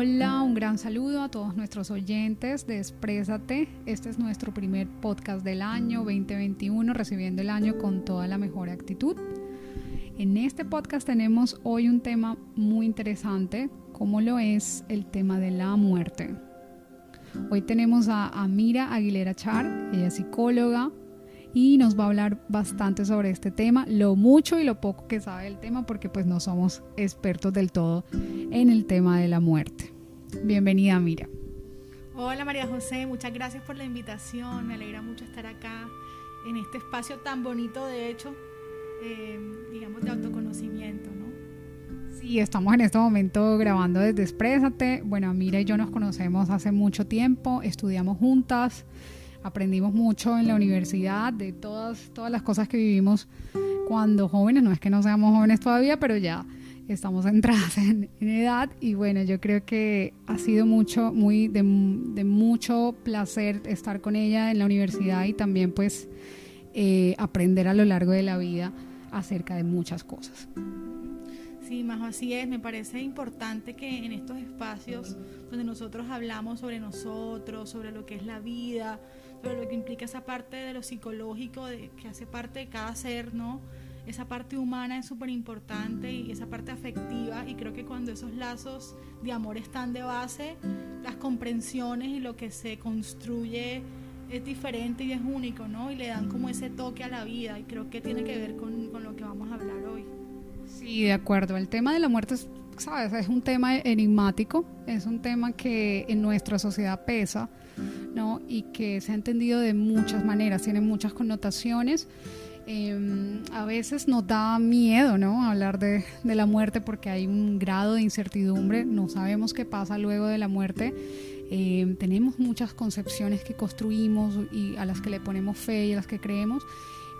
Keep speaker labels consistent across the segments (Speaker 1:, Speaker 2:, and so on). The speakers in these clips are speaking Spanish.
Speaker 1: Hola, un gran saludo a todos nuestros oyentes de Exprésate. Este es nuestro primer podcast del año 2021, recibiendo el año con toda la mejor actitud. En este podcast tenemos hoy un tema muy interesante, como lo es el tema de la muerte. Hoy tenemos a Amira Aguilera Char, ella es psicóloga, y nos va a hablar bastante sobre este tema, lo mucho y lo poco que sabe del tema, porque pues no somos expertos del todo en el tema de la muerte. Bienvenida, Mira.
Speaker 2: Hola María José, muchas gracias por la invitación, me alegra mucho estar acá en este espacio tan bonito, de hecho, eh, digamos, de autoconocimiento, ¿no?
Speaker 1: Sí, estamos en este momento grabando desde Exprésate. Bueno, Mira y yo nos conocemos hace mucho tiempo, estudiamos juntas aprendimos mucho en la universidad de todas, todas las cosas que vivimos cuando jóvenes, no es que no seamos jóvenes todavía, pero ya estamos entradas en, edad y bueno, yo creo que ha sido mucho, muy de, mucho placer estar con ella en la universidad y también pues eh, aprender a lo largo de la vida acerca de muchas cosas.
Speaker 2: Sí, más así es. Me parece importante que en estos espacios donde nosotros hablamos sobre nosotros, sobre lo que es la vida, sobre lo que implica esa parte de lo psicológico, de, que hace parte de cada ser, ¿no? Esa parte humana es súper importante y esa parte afectiva y creo que cuando esos lazos de amor están de base, las comprensiones y lo que se construye es diferente y es único, ¿no? Y le dan como ese toque a la vida y creo que tiene que ver con, con lo que vamos a hablar hoy.
Speaker 1: Sí, de acuerdo. El tema de la muerte es, ¿sabes? Es un tema enigmático, es un tema que en nuestra sociedad pesa, ¿no? Y que se ha entendido de muchas maneras, tiene muchas connotaciones. Em, a veces nos da miedo, ¿no? Hablar de, de, la muerte porque hay un grado de incertidumbre, no sabemos qué pasa luego de la muerte. Em, tenemos muchas concepciones que construimos y a las que le ponemos fe y a las que creemos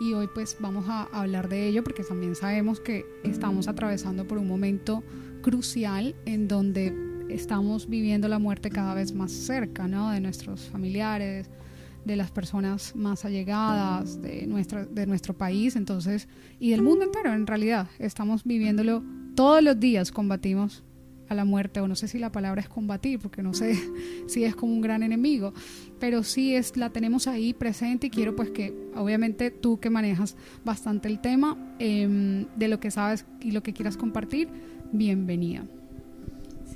Speaker 1: y hoy pues vamos a hablar de ello porque también sabemos que estamos atravesando por un momento crucial en donde estamos viviendo la muerte cada vez más cerca, ¿no? De nuestros familiares, de las personas más allegadas de, nuestro, de nuestro país, entonces, y del mundo entero en realidad. Estamos viviéndolo todos los días, combatimos a la muerte, o no sé si la palabra es combatir, porque no sé si es como un gran enemigo, pero sí es, la tenemos ahí presente y quiero pues que obviamente tú que manejas bastante el tema em, de lo que sabes y lo que quieras compartir, bienvenida.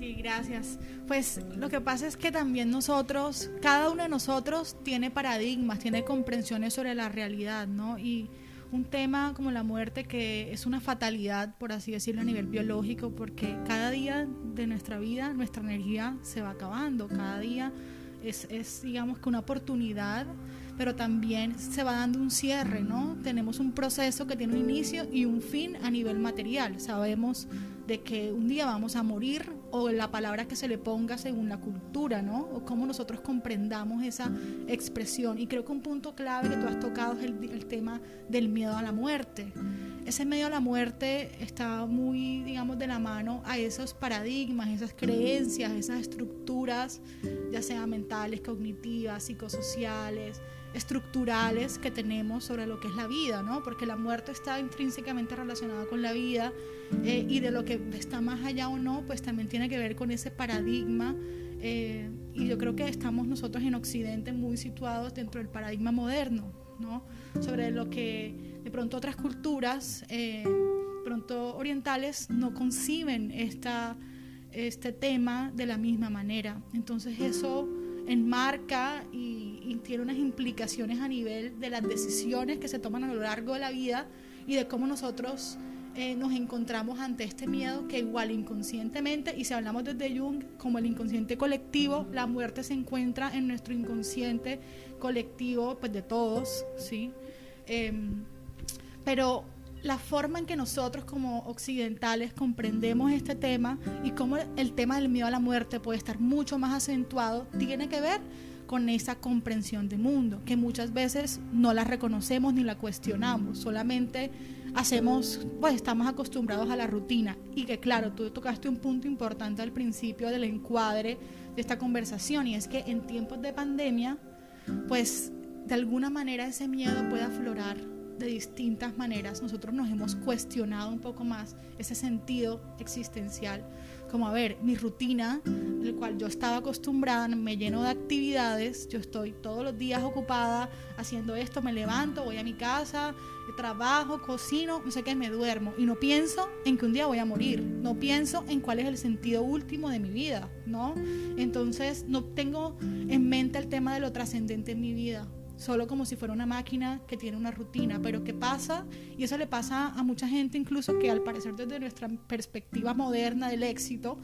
Speaker 2: Sí, gracias. Pues lo que pasa es que también nosotros, cada uno de nosotros tiene paradigmas, tiene comprensiones sobre la realidad, ¿no? Y un tema como la muerte que es una fatalidad, por así decirlo, a nivel biológico, porque cada día de nuestra vida nuestra energía se va acabando, cada día es, es digamos que una oportunidad, pero también se va dando un cierre, ¿no? Tenemos un proceso que tiene un inicio y un fin a nivel material, sabemos de que un día vamos a morir o la palabra que se le ponga según la cultura, ¿no? O cómo nosotros comprendamos esa expresión. Y creo que un punto clave que tú has tocado es el, tema del miedo a la muerte. Ese miedo a la muerte está muy, digamos, de la mano a esos paradigmas, esas creencias, esas estructuras, ya sean mentales, cognitivas, psicosociales, estructurales que tenemos sobre lo que es la vida, ¿no? Porque la muerte está intrínsecamente relacionada con la vida eh, y de lo que está más allá o no, pues también tiene que ver con ese paradigma. Eh, y yo creo que estamos nosotros en Occidente muy situados dentro del paradigma moderno, ¿no? Sobre lo que de pronto otras culturas, eh, pronto orientales, no conciben esta, este tema de la misma manera. Entonces eso enmarca y, tiene unas implicaciones a nivel de las decisiones que se toman a lo largo de la vida y de cómo nosotros eh, nos encontramos ante este miedo que igual inconscientemente, y si hablamos desde Jung como el inconsciente colectivo, la muerte se encuentra en nuestro inconsciente colectivo, pues de todos, ¿sí? Em, pero la forma en que nosotros como occidentales comprendemos este tema y cómo el tema del miedo a la muerte puede estar mucho más acentuado, tiene que ver con esa comprensión del mundo, que muchas veces no la reconocemos ni la cuestionamos, solamente hacemos, pues estamos acostumbrados a la rutina y que claro, tú tocaste un punto importante al principio del encuadre de esta conversación y es que en tiempos de pandemia, pues de alguna manera ese miedo puede aflorar de distintas maneras nosotros nos hemos cuestionado un poco más ese sentido existencial. Como a ver, mi rutina, el cual yo estaba acostumbrada, me lleno de actividades, yo estoy todos los días ocupada haciendo esto, me levanto, voy a mi casa, trabajo, cocino, no sé qué, me duermo. Y no pienso en que un día voy a morir, no pienso en cuál es el sentido último de mi vida, ¿no? Entonces no tengo en mente el tema de lo trascendente en mi vida, solo como si fuera una máquina que tiene una rutina. Pero ¿qué pasa? Y eso le pasa a mucha gente incluso que al parecer desde nuestra perspectiva moderna del éxito,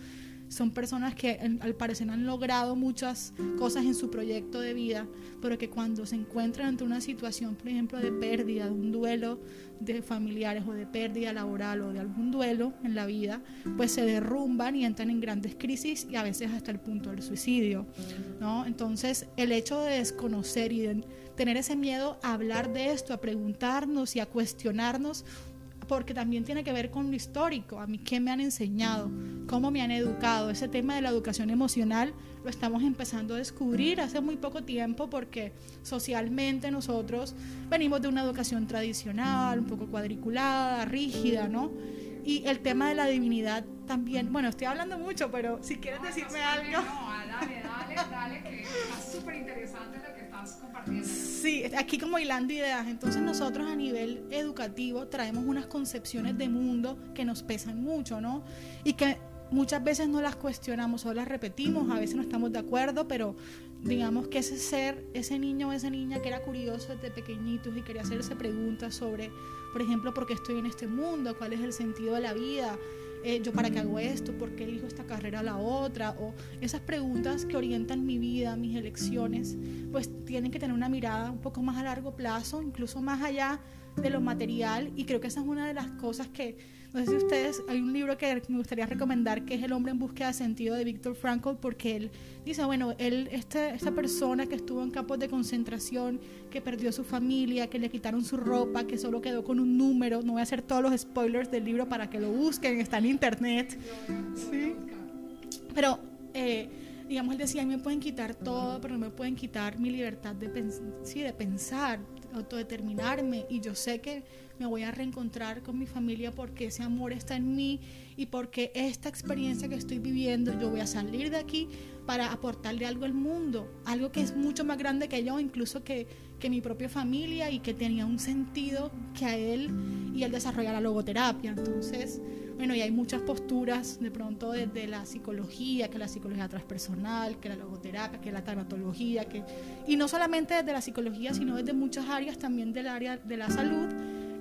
Speaker 2: son personas que al parecer han logrado muchas cosas en su proyecto de vida, pero que cuando se encuentran ante una situación, por ejemplo, de pérdida, de un duelo de familiares o de pérdida laboral o de algún duelo en la vida, pues se derrumban y entran en grandes crisis y a veces hasta el punto del suicidio, ¿no? Entonces, el hecho de desconocer y de tener ese miedo a hablar de esto, a preguntarnos y a cuestionarnos porque también tiene que ver con lo histórico, a mí qué me han enseñado, cómo me han educado. Ese tema de la educación emocional lo estamos empezando a descubrir hace muy poco tiempo porque socialmente nosotros venimos de una educación tradicional, un poco cuadriculada, rígida, ¿no? Y el tema de la divinidad también, bueno, estoy hablando mucho, pero si quieres decirme algo...
Speaker 1: No, dale, dale, dale, que es súper interesante lo que
Speaker 2: Sí, aquí como hilando ideas. Entonces nosotros a nivel educativo traemos unas concepciones de mundo que nos pesan mucho, ¿no? Y que muchas veces no las cuestionamos o las repetimos, a veces no estamos de acuerdo, pero digamos que ese ser, ese niño o esa niña que era curioso desde pequeñitos y quería hacerse preguntas sobre, por ejemplo, por qué estoy en este mundo, cuál es el sentido de la vida, eh, yo para qué hago esto, por qué elijo esta carrera a la otra, o esas preguntas que orientan mi vida, mis elecciones, pues tienen que tener una mirada un poco más a largo plazo, incluso más allá de lo material, y creo que esa es una de las cosas que no sé si ustedes, hay un libro que me gustaría recomendar que es El hombre en búsqueda de sentido de Víctor Frankl, porque él dice, bueno, él, este, esta persona que estuvo en campos de concentración, que perdió su familia, que le quitaron su ropa, que solo quedó con un número, no voy a hacer todos los spoilers del libro para que lo busquen, está en internet. ¿sí? Pero, eh, digamos, él decía, me pueden quitar todo, pero no me pueden quitar mi libertad de, sí, de pensar, autodeterminarme, y yo sé que me voy a reencontrar con mi familia porque ese amor está en mí y porque esta experiencia que estoy viviendo, yo voy a salir de aquí para aportarle algo al mundo, algo que es mucho más grande que yo, incluso que, que mi propia familia y que tenía un sentido que a él y él desarrollar la logoterapia. Entonces, bueno, y hay muchas posturas de pronto desde la psicología, que la psicología transpersonal, que la logoterapia, que la tanatología, que, y no solamente desde la psicología, sino desde muchas áreas también del área de la salud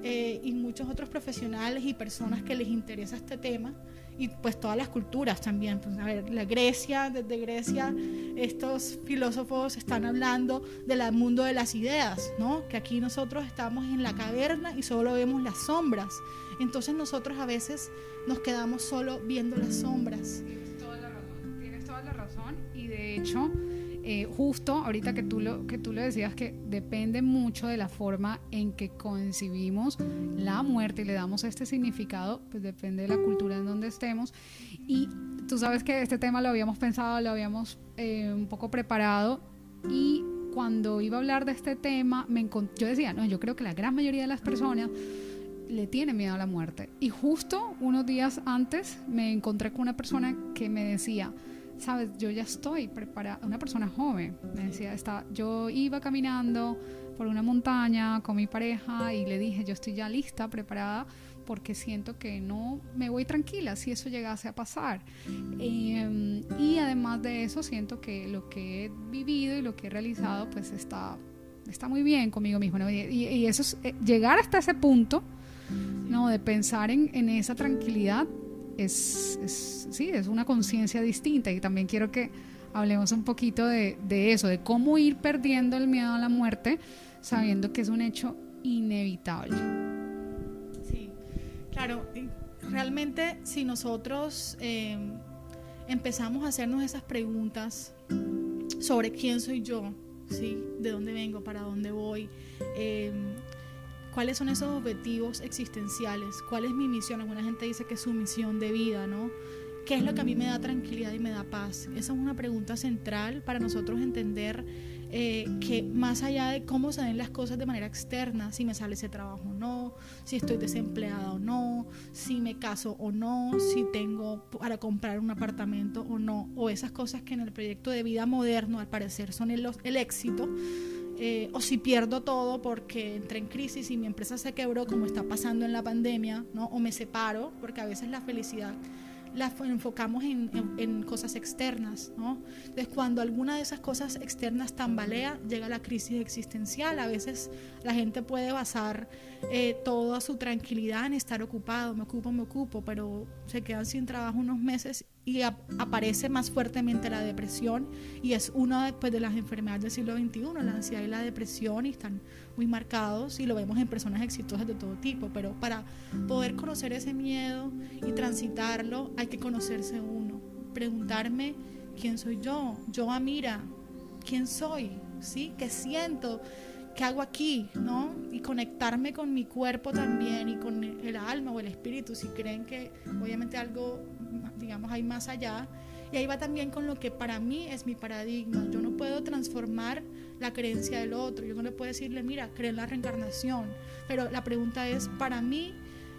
Speaker 2: eh, y muchos otros profesionales y personas que les interesa este tema y pues todas las culturas también. Pues, a ver, la Grecia, desde Grecia, estos filósofos están hablando del mundo de las ideas, ¿no? Que aquí nosotros estamos en la caverna y solo vemos las sombras. Entonces nosotros a veces nos quedamos solo viendo las sombras.
Speaker 1: Tienes toda la razón, tienes toda la razón y de hecho eh, justo ahorita que tú, lo, que tú lo decías, que depende mucho de la forma en que concibimos la muerte y le damos este significado, pues depende de la cultura en donde estemos. Y tú sabes que este tema lo habíamos pensado, lo habíamos eh, un poco preparado y cuando iba a hablar de este tema, me yo decía, no, yo creo que la gran mayoría de las personas le tiene miedo a la muerte. Y justo unos días antes me encontré con una persona que me decía, sabes, yo ya estoy preparada, una persona joven, me decía, está, yo iba caminando por una montaña con mi pareja y le dije, yo estoy ya lista, preparada, porque siento que no me voy tranquila si eso llegase a pasar. Em, y además de eso, siento que lo que he vivido y lo que he realizado, pues está, está muy bien conmigo mismo. Y, eso es, eh, llegar hasta ese punto, ¿no? De pensar en, en esa tranquilidad es, sí, es una conciencia distinta y también quiero que hablemos un poquito de, de, eso, de cómo ir perdiendo el miedo a la muerte sabiendo que es un hecho inevitable.
Speaker 2: Sí, claro, realmente si nosotros em, empezamos a hacernos esas preguntas sobre quién soy yo, ¿sí? de dónde vengo, para dónde voy, eh, cuáles son esos objetivos existenciales, cuál es mi misión. Alguna gente dice que es su misión de vida, ¿no? ¿Qué es lo que a mí me da tranquilidad y me da paz? Esa es una pregunta central para nosotros entender eh, que más allá de cómo se den las cosas de manera externa, si me sale ese trabajo o no, si estoy desempleada o no, si me caso o no, si tengo para comprar un apartamento o no, o esas cosas que en el proyecto de vida moderno al parecer son el, el éxito, eh, o si pierdo todo porque entré en crisis y mi empresa se quebró como está pasando en la pandemia, ¿no? o me separo, porque a veces la felicidad la enfocamos en, cosas externas, ¿no? Entonces, cuando alguna de esas cosas externas tambalea, llega la crisis existencial. A veces la gente puede basar eh, toda su tranquilidad en estar ocupado, me ocupo, me ocupo, pero se quedan sin trabajo unos meses y aparece más fuertemente la depresión y es una pues, de las enfermedades del siglo XXI, la ansiedad y la depresión y están muy marcados y lo vemos en personas exitosas de todo tipo, pero para poder conocer ese miedo y transitarlo hay que conocerse uno, preguntarme quién soy yo, yo Amira, quién soy, ¿sí? ¿Qué siento? ¿Qué hago aquí? ¿No? Y conectarme con mi cuerpo también y con el alma o el espíritu, si creen que obviamente algo digamos, hay más allá. Y ahí va también con lo que para mí es mi paradigma. Yo no puedo transformar la creencia del otro. Yo no le puedo decirle, mira, cree en la reencarnación. Pero la pregunta es, para mí,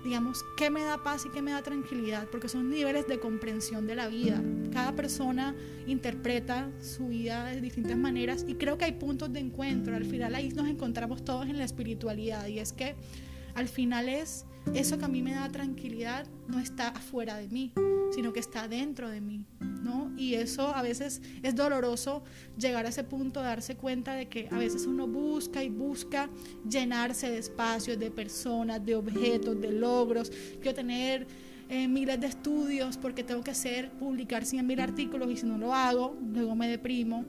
Speaker 2: digamos, ¿qué me da paz y qué me da tranquilidad? Porque son niveles de comprensión de la vida. Cada persona interpreta su vida de distintas maneras y creo que hay puntos de encuentro. Al final ahí nos encontramos todos en la espiritualidad y es que al final es eso que a mí me da tranquilidad no está afuera de mí, sino que está dentro de mí, ¿no? Y eso a veces es doloroso llegar a ese punto, darse cuenta de que a veces uno busca y busca llenarse de espacios, de personas, de objetos, de logros, quiero tener eh, miles de estudios porque tengo que hacer, publicar 100 mil artículos y si no lo hago, luego me deprimo.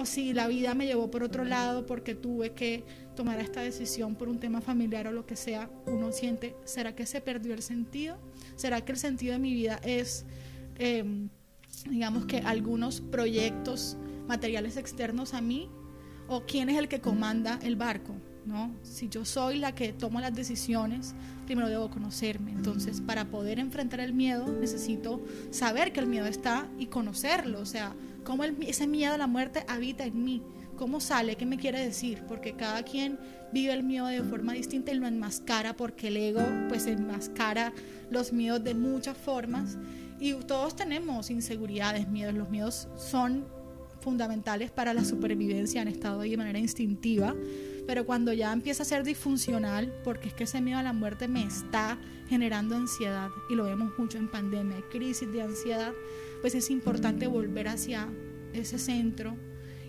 Speaker 2: O si la vida me llevó por otro lado porque tuve que tomar esta decisión por un tema familiar o lo que sea, uno siente, ¿será que se perdió el sentido? ¿Será que el sentido de mi vida es, em, digamos que algunos proyectos materiales externos a mí? ¿O quién es el que comanda el barco? ¿no? Si yo soy la que tomo las decisiones, primero debo conocerme. Entonces, para poder enfrentar el miedo, necesito saber que el miedo está y conocerlo. O sea, cómo ese miedo a la muerte habita en mí. ¿Cómo sale? ¿Qué me quiere decir? Porque cada quien vive el miedo de forma distinta y lo enmascara porque el ego pues enmascara los miedos de muchas formas y todos tenemos inseguridades, miedos. Los miedos son fundamentales para la supervivencia, han estado de manera instintiva pero cuando ya empieza a ser disfuncional, porque es que ese miedo a la muerte me está generando ansiedad, y lo vemos mucho en pandemia, crisis de ansiedad, pues es importante volver hacia ese centro,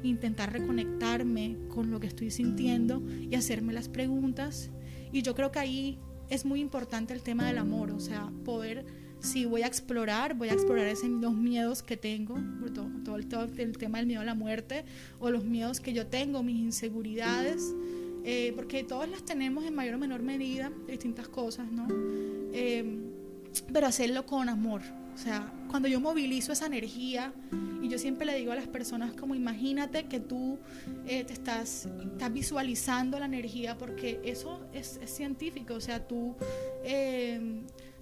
Speaker 2: intentar reconectarme con lo que estoy sintiendo y hacerme las preguntas. Y yo creo que ahí es muy importante el tema del amor, o sea, poder, si voy a explorar, voy a explorar esos los miedos que tengo, todo, todo, el, todo, el, tema del miedo a la muerte, o los miedos que yo tengo, mis inseguridades, eh, porque todos las tenemos en mayor o menor medida, distintas cosas, ¿no? Eh, pero hacerlo con amor, o sea, cuando yo movilizo esa energía, y yo siempre le digo a las personas como imagínate que tú eh, te estás, estás visualizando la energía, porque eso es, científico, o sea, tú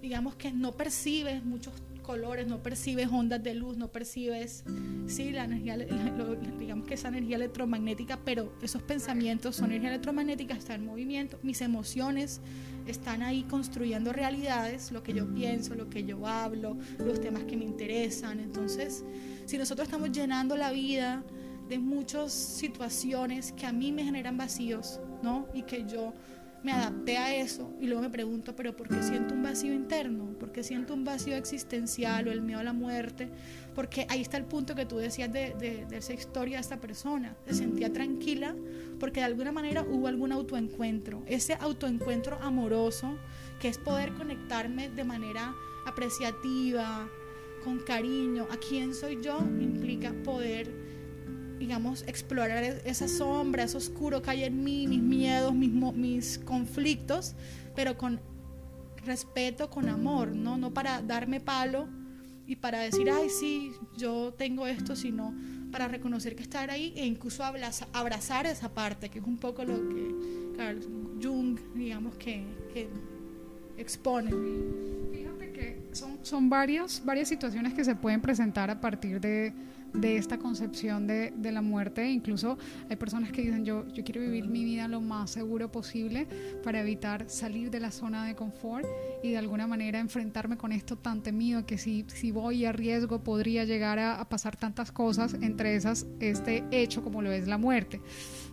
Speaker 2: digamos que no percibes muchos colores, no percibes ondas de luz, no percibes, sí, la energía, digamos que esa energía electromagnética, pero esos pensamientos son energía electromagnética, está en movimiento, mis emociones están ahí construyendo realidades, lo que yo pienso, lo que yo hablo, los temas que me interesan. Entonces, si nosotros estamos llenando la vida de muchas situaciones que a mí me generan vacíos, ¿no? Y que yo me adapté a eso y luego me pregunto, pero ¿por qué siento un vacío interno? ¿Por qué siento un vacío existencial o el miedo a la muerte? Porque ahí está el punto que tú decías de, de, de esa historia de esta persona. Se sentía tranquila porque de alguna manera hubo algún autoencuentro. Ese autoencuentro amoroso, que es poder conectarme de manera apreciativa, con cariño, a quién soy yo, implica poder digamos, explorar e-, esa sombra, ese oscuro que hay en mí, mis miedos, mis, mis conflictos, pero con respeto, con amor, ¿no? No para darme palo y para decir, ay, sí, yo tengo esto, sino para reconocer que estar ahí e incluso abrazar esa parte, que es un poco lo que Carl Jung, digamos, que expone.
Speaker 1: Que son son varias, varias situaciones que se pueden presentar a partir de, de esta concepción de, de, la muerte. Incluso hay personas que dicen, yo, yo quiero vivir mi vida lo más seguro posible para evitar salir de la zona de confort y de alguna manera enfrentarme con esto tan temido que si, si voy a riesgo podría llegar a, a pasar tantas cosas, entre esas este hecho como lo es la muerte.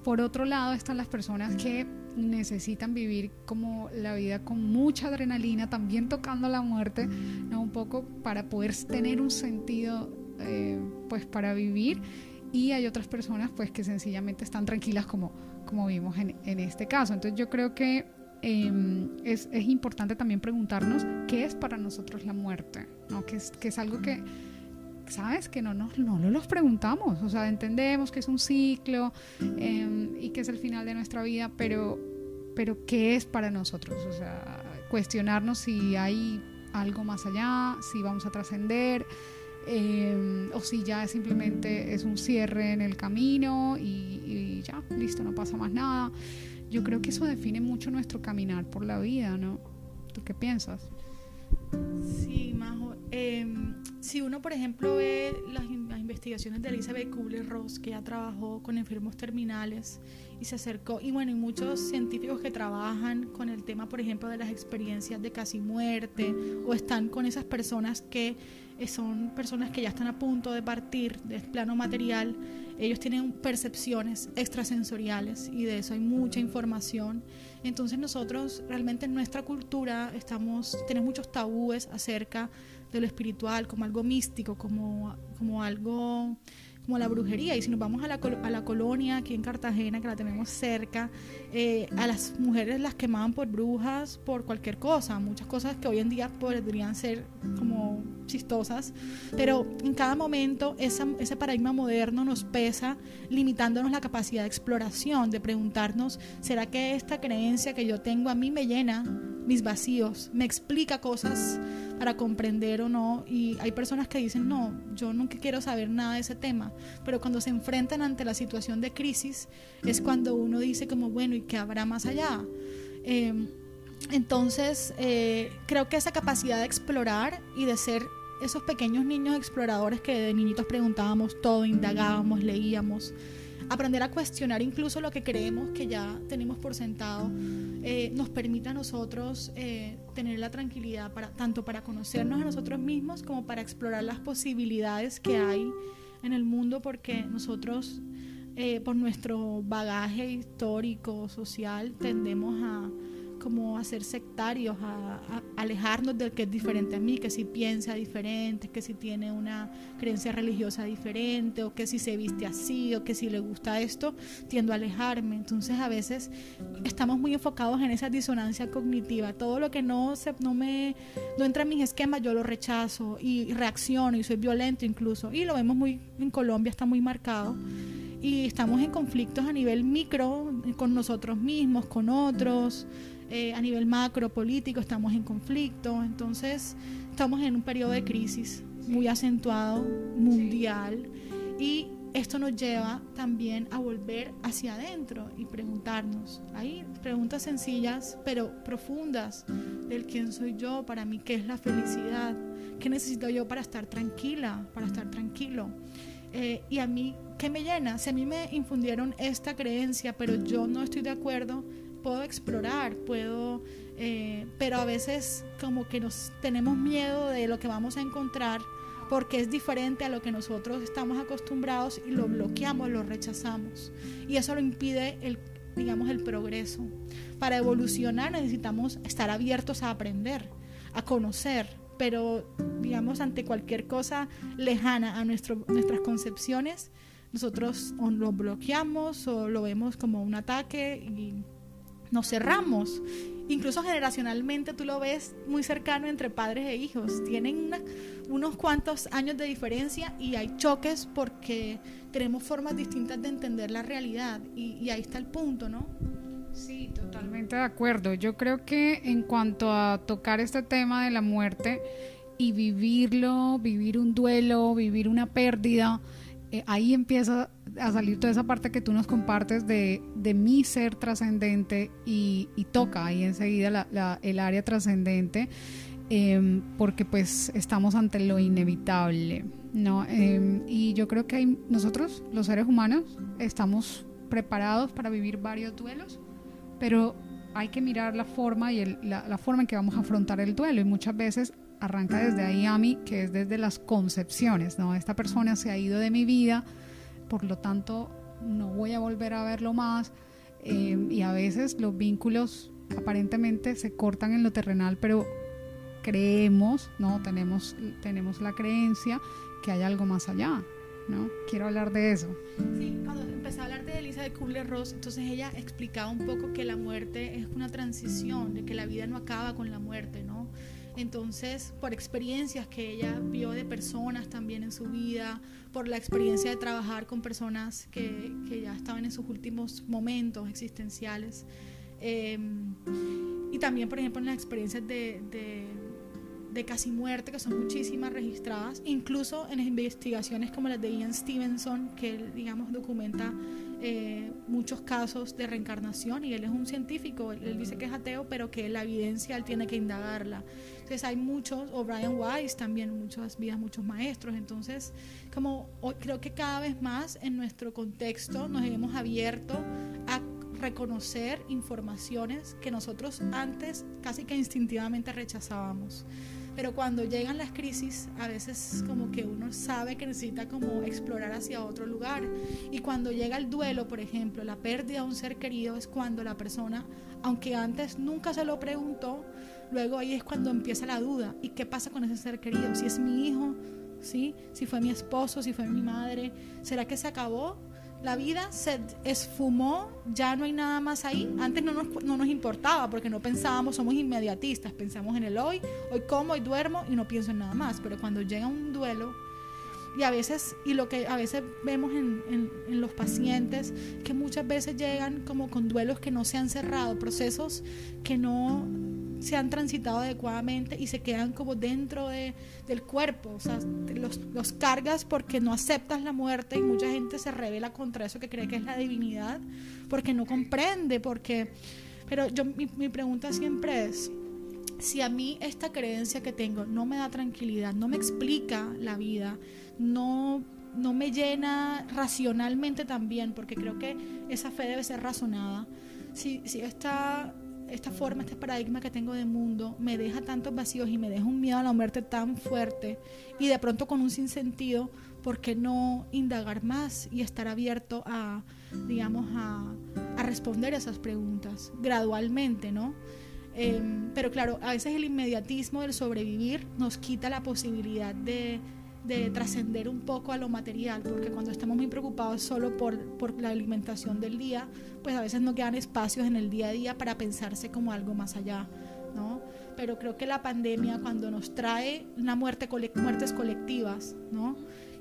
Speaker 1: Por otro lado están las personas que necesitan vivir como la vida con mucha adrenalina, también tocando la muerte, ¿no? un poco para poder tener un sentido eh, pues para vivir y hay otras personas pues que sencillamente están tranquilas como, como vimos en, en este caso. Entonces yo creo que eh, es, es, importante también preguntarnos qué es para nosotros la muerte, ¿no? que, es, que es algo que, ¿sabes? Que no nos no los preguntamos, o sea, entendemos que es un ciclo eh, y que es el final de nuestra vida, pero, pero ¿qué es para nosotros? O sea, cuestionarnos si hay algo más allá, si vamos a trascender, eh, o si ya simplemente es un cierre en el camino y, y, ya, listo, no pasa más nada. Yo creo que eso define mucho nuestro caminar por la vida, ¿no? ¿Tú qué piensas?
Speaker 2: Sí, Majo. Eh, si uno, por ejemplo, ve las, las investigaciones de Elizabeth Kubler-Ross, que ya trabajó con enfermos terminales y se acercó, y bueno, y muchos científicos que trabajan con el tema, por ejemplo, de las experiencias de casi muerte, o están con esas personas que eh, son personas que ya están a punto de partir del plano material, ellos tienen percepciones extrasensoriales y de eso hay mucha información. Entonces nosotros realmente en nuestra cultura estamos, tenemos muchos tabúes acerca de lo espiritual, como algo místico, como, como algo como la brujería. Y si nos vamos a la, a la colonia aquí en Cartagena, que la tenemos cerca, eh, a las mujeres las quemaban por brujas, por cualquier cosa, muchas cosas que hoy en día podrían ser como chistosas, pero en cada momento esa, ese paradigma moderno nos pesa, limitándonos la capacidad de exploración, de preguntarnos, ¿será que esta creencia que yo tengo a mí me llena mis vacíos, me explica cosas para comprender o no? Y hay personas que dicen, no, yo nunca quiero saber nada de ese tema, pero cuando se enfrentan ante la situación de crisis es cuando uno dice como, bueno, ¿y qué habrá más allá? Eh, entonces, eh, creo que esa capacidad de explorar y de ser esos pequeños niños exploradores que de niñitos preguntábamos todo, indagábamos, leíamos, aprender a cuestionar incluso lo que creemos que ya tenemos por sentado, eh, nos permite a nosotros eh, tener la tranquilidad para, tanto para conocernos a nosotros mismos como para explorar las posibilidades que hay en el mundo, porque nosotros, eh, por nuestro bagaje histórico, social, tendemos a como a ser sectarios, a, a, alejarnos del que es diferente a mí, que si piensa diferente, que si tiene una creencia religiosa diferente, o que si se viste así, o que si le gusta esto, tiendo a alejarme. Entonces a veces estamos muy enfocados en esa disonancia cognitiva. Todo lo que no, se, no, me, no entra en mis esquemas, yo lo rechazo y reacciono y soy violento incluso. Y lo vemos muy en Colombia, está muy marcado y estamos en conflictos a nivel micro con nosotros mismos, con otros, eh, a nivel macro político estamos en conflicto, entonces estamos en un periodo de crisis muy acentuado, mundial, y esto nos lleva también a volver hacia adentro y preguntarnos, hay preguntas sencillas pero profundas del quién soy yo, para mí qué es la felicidad, qué necesito yo para estar tranquila, para estar tranquilo. Eh, y a mí, ¿qué me llena? Si a mí me infundieron esta creencia, pero yo no estoy de acuerdo, puedo explorar, puedo, eh, pero a veces como que nos tenemos miedo de lo que vamos a encontrar porque es diferente a lo que nosotros estamos acostumbrados y lo bloqueamos, lo rechazamos. Y eso lo impide el, digamos, el progreso. Para evolucionar necesitamos estar abiertos a aprender, a conocer, pero digamos ante cualquier cosa lejana a nuestro, nuestras concepciones, nosotros o lo bloqueamos o lo vemos como un ataque y nos cerramos. Incluso generacionalmente tú lo ves muy cercano entre padres e hijos. Tienen una, unos cuantos años de diferencia y hay choques porque tenemos formas distintas de entender la realidad. Y, y ahí está el punto, ¿no?
Speaker 1: Sí, totalmente de acuerdo. Yo creo que en cuanto a tocar este tema de la muerte y vivirlo, vivir un duelo, vivir una pérdida, eh, ahí empieza a salir toda esa parte que tú nos compartes de, de mi ser trascendente y, toca ahí enseguida el área trascendente. em, porque pues estamos ante lo inevitable, ¿no? Em, y yo creo que hay, nosotros, los seres humanos, estamos preparados para vivir varios duelos, pero hay que mirar la forma y la, la, forma en que vamos a afrontar el duelo. Y muchas veces arranca desde ahí a mí, que es desde las concepciones, ¿no? Esta persona se ha ido de mi vida, por lo tanto no voy a volver a verlo más. Eh, y a veces los vínculos aparentemente se cortan en lo terrenal, pero creemos, ¿no? Tenemos, tenemos la creencia que hay algo más allá, ¿no? Quiero hablar de eso.
Speaker 2: Sí, cuando empecé a hablar de Elisa de Kubler-Ross, entonces ella explicaba un poco que la muerte es una transición, de que la vida no acaba con la muerte, ¿no? Entonces, por experiencias que ella vio de personas también en su vida, por la experiencia de trabajar con personas que, que ya estaban en sus últimos momentos existenciales, eh, y también, por ejemplo, en las experiencias de, de, casi muerte, que son muchísimas registradas, incluso en investigaciones como las de Ian Stevenson, que, digamos, documenta eh, muchos casos de reencarnación y él es un científico, él, dice que es ateo, pero que la evidencia él tiene que indagarla. Entonces hay muchos, o Brian Weiss también, muchas vidas, muchos maestros. Entonces, como creo que cada vez más en nuestro contexto nos hemos abierto a reconocer informaciones que nosotros antes casi que instintivamente rechazábamos. Pero cuando llegan las crisis, a veces como que uno sabe que necesita como explorar hacia otro lugar. Y cuando llega el duelo, por ejemplo, la pérdida de un ser querido, es cuando la persona, aunque antes nunca se lo preguntó, luego ahí es cuando empieza la duda. ¿Y qué pasa con ese ser querido? Si es mi hijo, ¿sí? Si fue mi esposo, si fue mi madre, ¿será que se acabó? la vida se esfumó, ya no hay nada más ahí. Antes no nos, no nos importaba porque no pensábamos, somos inmediatistas, pensamos en el hoy, hoy como, hoy duermo y no pienso en nada más. Pero cuando llega un duelo, y a veces, y lo que a veces vemos en, en, en, los pacientes, que muchas veces llegan como con duelos que no se han cerrado, procesos que no se han transitado adecuadamente y se quedan como dentro de, del cuerpo, o sea, los, los, cargas porque no aceptas la muerte y mucha gente se revela contra eso que cree que es la divinidad, porque no comprende, porque... Pero yo, mi, mi pregunta siempre es, si a mí esta creencia que tengo no me da tranquilidad, no me explica la vida, no, no me llena racionalmente también, porque creo que esa fe debe ser razonada, si, si esta esta forma, este paradigma que tengo de mundo me deja tantos vacíos y me deja un miedo a la muerte tan fuerte y de pronto con un sinsentido, ¿por qué no indagar más y estar abierto a, digamos, a, a responder esas preguntas gradualmente, ¿no? Eh, pero claro, a veces el inmediatismo del sobrevivir nos quita la posibilidad de de trascender un poco a lo material, porque cuando estamos muy preocupados solo por, por, la alimentación del día, pues a veces no quedan espacios en el día a día para pensarse como algo más allá, ¿no? Pero creo que la pandemia cuando nos trae una muerte, muertes colectivas, ¿no?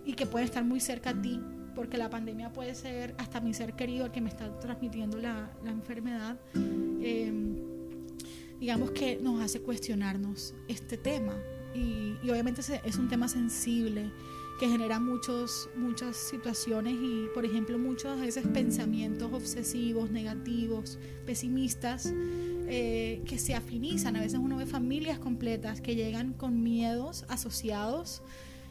Speaker 2: Y que pueden estar muy cerca a ti, porque la pandemia puede ser hasta mi ser querido el que me está transmitiendo la, la enfermedad, eh, digamos que nos hace cuestionarnos este tema, y, obviamente es un tema sensible que genera muchos, muchas situaciones y, por ejemplo, muchas veces pensamientos obsesivos, negativos, pesimistas, eh, que se afinizan. A veces uno ve familias completas que llegan con miedos asociados,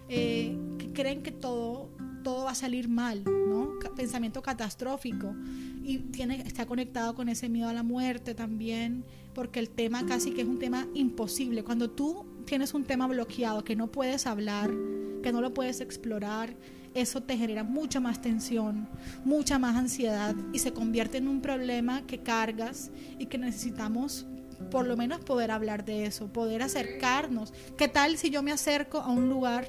Speaker 2: eh, que creen que todo, todo va a salir mal, ¿no? Pensamiento catastrófico. Y tiene, está conectado con ese miedo a la muerte también, porque el tema casi que es un tema imposible. Cuando tú tienes un tema bloqueado que no puedes hablar, que no lo puedes explorar, eso te genera mucha más tensión, mucha más ansiedad y se convierte en un problema que cargas y que necesitamos por lo menos poder hablar de eso, poder acercarnos. ¿Qué tal si yo me acerco a un lugar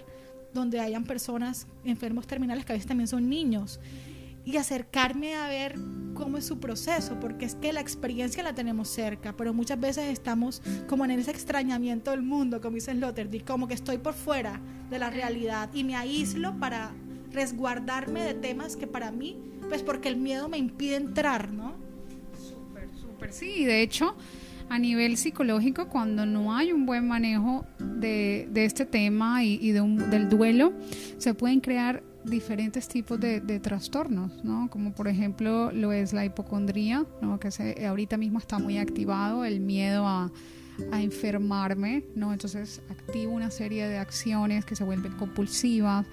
Speaker 2: donde hayan personas enfermos terminales que a veces también son niños? Y acercarme a ver cómo es su proceso, porque es que la experiencia la tenemos cerca, pero muchas veces estamos como en ese extrañamiento del mundo, como dice Sloterdijk, como que estoy por fuera de la realidad y me aíslo para resguardarme de temas que para mí, pues porque el miedo me impide entrar, ¿no?
Speaker 1: Súper, súper, sí, de hecho a nivel psicológico, cuando no hay un buen manejo de, de este tema y, y de un, del duelo, se pueden crear diferentes tipos de, trastornos, ¿no? Como por ejemplo lo es la hipocondría, ¿no? Que se, ahorita mismo está muy activado, el miedo a, a enfermarme, ¿no? Entonces activo una serie de acciones que se vuelven compulsivas.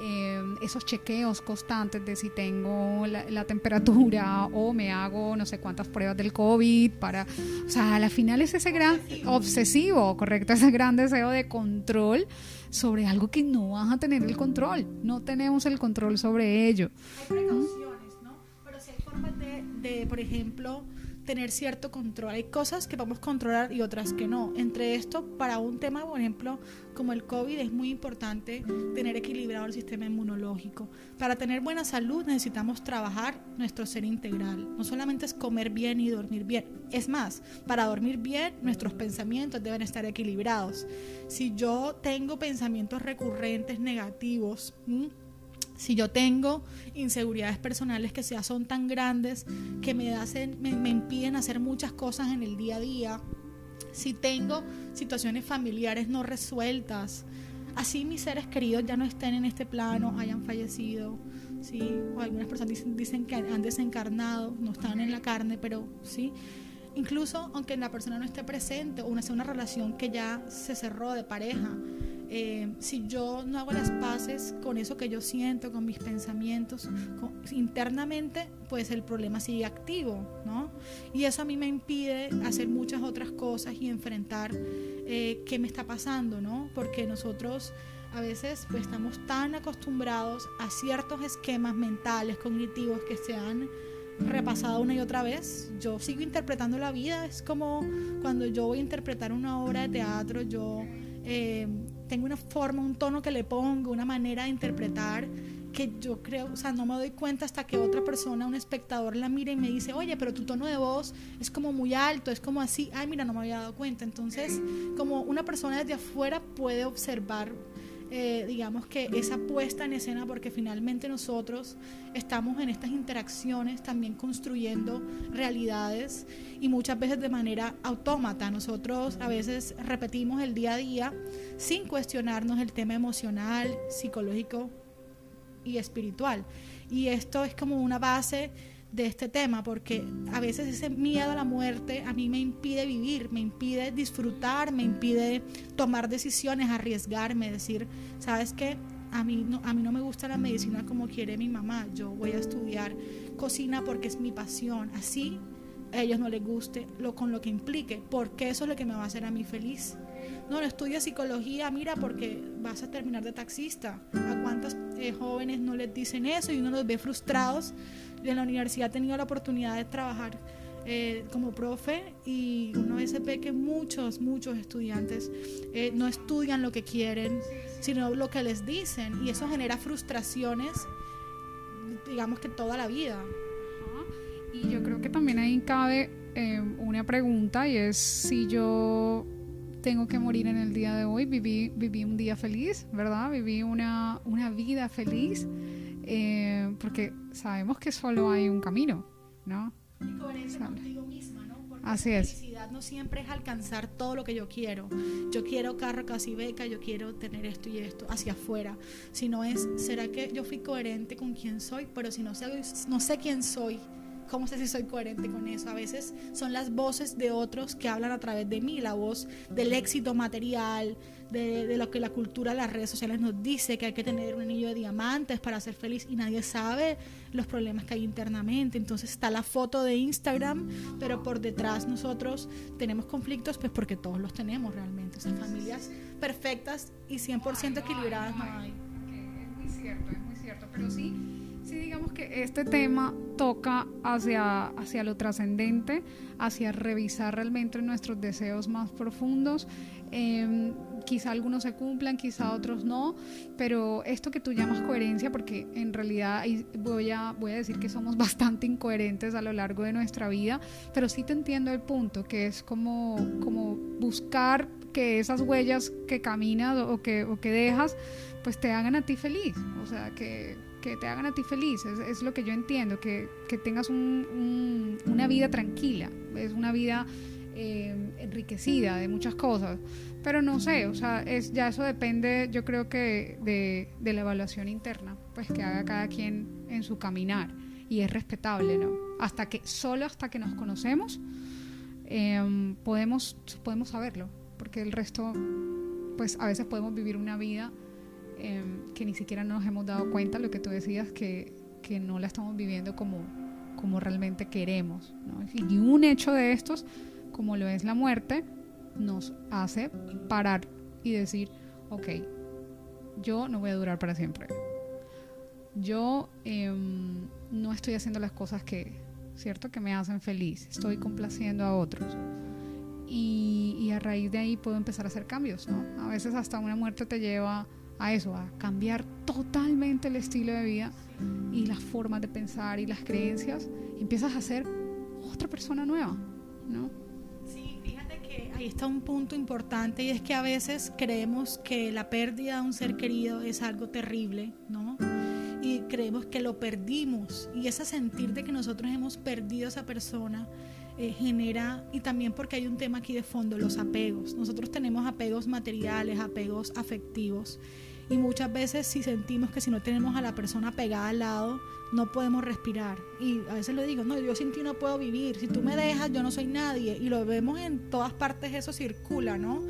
Speaker 1: Eh, esos chequeos constantes de si tengo la, temperatura o me hago no sé cuántas pruebas del COVID para, o sea, al final es ese gran obsesivo, correcto, ese gran deseo de control sobre algo que no vas a tener el control, no tenemos el control sobre ello.
Speaker 2: Hay precauciones, ¿no? Pero si hay formas de por ejemplo, tener cierto control. Hay cosas que podemos controlar y otras que no. Entre esto, para un tema, por ejemplo, como el COVID, es muy importante tener equilibrado el sistema inmunológico. Para tener buena salud necesitamos trabajar nuestro ser integral. No solamente es comer bien y dormir bien. Es más, para dormir bien, nuestros pensamientos deben estar equilibrados. Si yo tengo pensamientos recurrentes negativos, si yo tengo inseguridades personales que ya son tan grandes que me, hacen, me, me, impiden hacer muchas cosas en el día a día, si tengo situaciones familiares no resueltas, así mis seres queridos ya no estén en este plano, hayan fallecido, ¿sí? algunas personas dicen, dicen que han desencarnado, no están en la carne, pero sí. Incluso aunque la persona no esté presente o una, sea una relación que ya se cerró de pareja, eh, si yo no hago las paces con eso que yo siento, con mis pensamientos, internamente, pues el problema sigue activo, ¿no? Y eso a mí me impide hacer muchas otras cosas y enfrentar eh, qué me está pasando, ¿no? Porque nosotros a veces pues estamos tan acostumbrados a ciertos esquemas mentales, cognitivos que se han repasado una y otra vez. Yo sigo interpretando la vida, es como cuando yo voy a interpretar una obra de teatro, yo eh, tengo una forma, un tono que le pongo, una manera de interpretar que yo creo, o sea, no me doy cuenta hasta que otra persona, un espectador la mira y me dice, oye, pero tu tono de voz es como muy alto, es como así, ay, mira, no me había dado cuenta. Entonces, como una persona desde afuera puede observar eh, digamos que esa puesta en escena, porque finalmente nosotros estamos en estas interacciones también construyendo realidades y muchas veces de manera autómata. Nosotros a veces repetimos el día a día sin cuestionarnos el tema emocional, psicológico y espiritual. Y esto es como una base de este tema, porque a veces ese miedo a la muerte a mí me impide vivir, me impide disfrutar, me impide tomar decisiones, arriesgarme, decir, ¿sabes qué? A mí, no, a mí no me gusta la medicina como quiere mi mamá, yo voy a estudiar cocina porque es mi pasión, así a ellos no les guste lo con lo que implique, porque eso es lo que me va a hacer a mí feliz. No, no estudia psicología, mira, porque vas a terminar de taxista. ¿A cuántos eh, jóvenes no les dicen eso y uno los ve frustrados en la universidad he tenido la oportunidad de trabajar eh, como profe y uno veces ve que muchos, muchos estudiantes eh, no estudian lo que quieren, sino lo que les dicen y eso genera frustraciones, digamos que toda la vida.
Speaker 1: Y yo creo que también ahí cabe eh, una pregunta y es si yo tengo que morir en el día de hoy, viví, viví un día feliz, ¿verdad? Viví una, una vida feliz. Eh, porque sabemos que solo hay un camino, ¿no?
Speaker 2: Y coherencia contigo misma, ¿no? Porque
Speaker 1: Así
Speaker 2: la
Speaker 1: es.
Speaker 2: felicidad no siempre es alcanzar todo lo que yo quiero. Yo quiero carro, casi beca, yo quiero tener esto y esto hacia afuera. Sino es, ¿será que yo fui coherente con quién soy? Pero si no sé, no sé quién soy, ¿Cómo sé si soy coherente con eso? A veces son las voces de otros que hablan a través de mí, la voz del éxito material, de, lo que la cultura, las redes sociales nos dice, que hay que tener un anillo de diamantes para ser feliz y nadie sabe los problemas que hay internamente. Entonces está la foto de Instagram, pero por detrás nosotros tenemos conflictos, pues porque todos los tenemos realmente. O sea, familias perfectas y 100% equilibradas no hay.
Speaker 1: Es muy cierto, es muy cierto, pero sí Sí, digamos que este tema toca hacia, hacia lo trascendente, hacia revisar realmente nuestros deseos más profundos. Em, quizá algunos se cumplan, quizá otros no, pero esto que tú llamas coherencia, porque en realidad voy a, voy a decir que somos bastante incoherentes a lo largo de nuestra vida, pero sí te entiendo el punto, que es como, como buscar que esas huellas que caminas o que, o que dejas, pues te hagan a ti feliz, o sea, que que te hagan a ti feliz, es, lo que yo entiendo, que, tengas una vida tranquila, es una vida eh, enriquecida de muchas cosas, pero no sé, o sea, es, ya eso depende yo creo que de, la evaluación interna, pues que haga cada quien en su caminar y es respetable, ¿no? Hasta que, solo hasta que nos conocemos, em, podemos, podemos saberlo, porque el resto, pues a veces podemos vivir una vida em, que ni siquiera nos hemos dado cuenta, lo que tú decías, que, que no la estamos viviendo como, como realmente queremos. Y un hecho de estos, como lo es la muerte, nos hace parar y decir, ok, yo no voy a durar para siempre. Yo em, no estoy haciendo las cosas que, ¿cierto? Que me hacen feliz. Estoy complaciendo a otros. Y, y, a raíz de ahí puedo empezar a hacer cambios, ¿no? A veces hasta una muerte te lleva a eso, a cambiar totalmente el estilo de vida y las formas de pensar y las creencias. Y empiezas a ser otra persona nueva, ¿no?
Speaker 2: Sí, fíjate que ahí está un punto importante y es que a veces creemos que la pérdida de un ser querido es algo terrible, ¿no? Y creemos que lo perdimos y ese sentir de que nosotros hemos perdido a esa persona eh, genera, y también porque hay un tema aquí de fondo, los apegos. Nosotros tenemos apegos materiales, apegos afectivos y muchas veces si sentimos que si no tenemos a la persona pegada al lado, no podemos respirar. Y a veces le digo, no, yo sin ti no puedo vivir, si tú me dejas, yo no soy nadie. Y lo vemos en todas partes, eso circula, ¿no?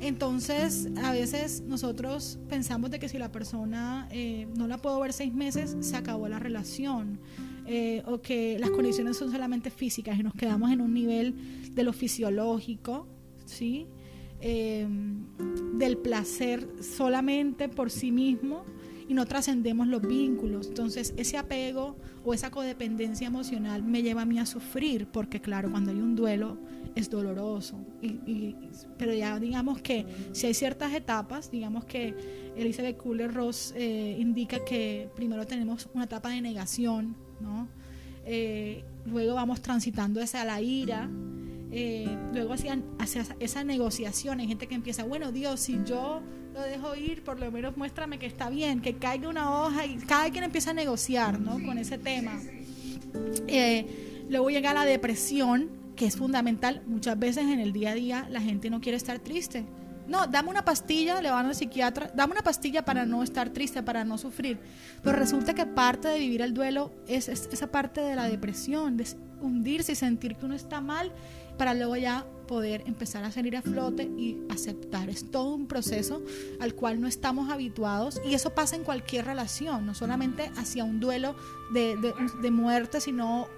Speaker 2: Entonces, a veces nosotros pensamos de que si la persona eh, no la puedo ver seis meses, se acabó la relación. Eh, o que las condiciones son solamente físicas y nos quedamos en un nivel de lo fisiológico, ¿sí? Em, del placer solamente por sí mismo y no trascendemos los vínculos. Entonces ese apego o esa codependencia emocional me lleva a mí a sufrir, porque claro, cuando hay un duelo es doloroso. Y, pero ya digamos que si hay ciertas etapas, digamos que Elizabeth Kubler-Ross eh, indica que primero tenemos una etapa de negación, ¿no? Eh, luego vamos transitando hacia la ira, eh, luego hacían hacia esa negociación, hay gente que empieza, bueno Dios, si yo lo dejo ir, por lo menos muéstrame que está bien, que caiga una hoja y cada quien empieza a negociar ¿no? con ese tema. Eh, luego llega la depresión, que es fundamental. Muchas veces en el día a día la gente no quiere estar triste. No, dame una pastilla, le van al psiquiatra, dame una pastilla para no estar triste, para no sufrir. Pero resulta que parte de vivir el duelo es esa parte de la depresión, de hundirse y sentir que uno está mal para luego ya poder empezar a salir a flote y aceptar. Es todo un proceso al cual no estamos habituados y eso pasa en cualquier relación, no solamente hacia un duelo de, de, muerte, sino,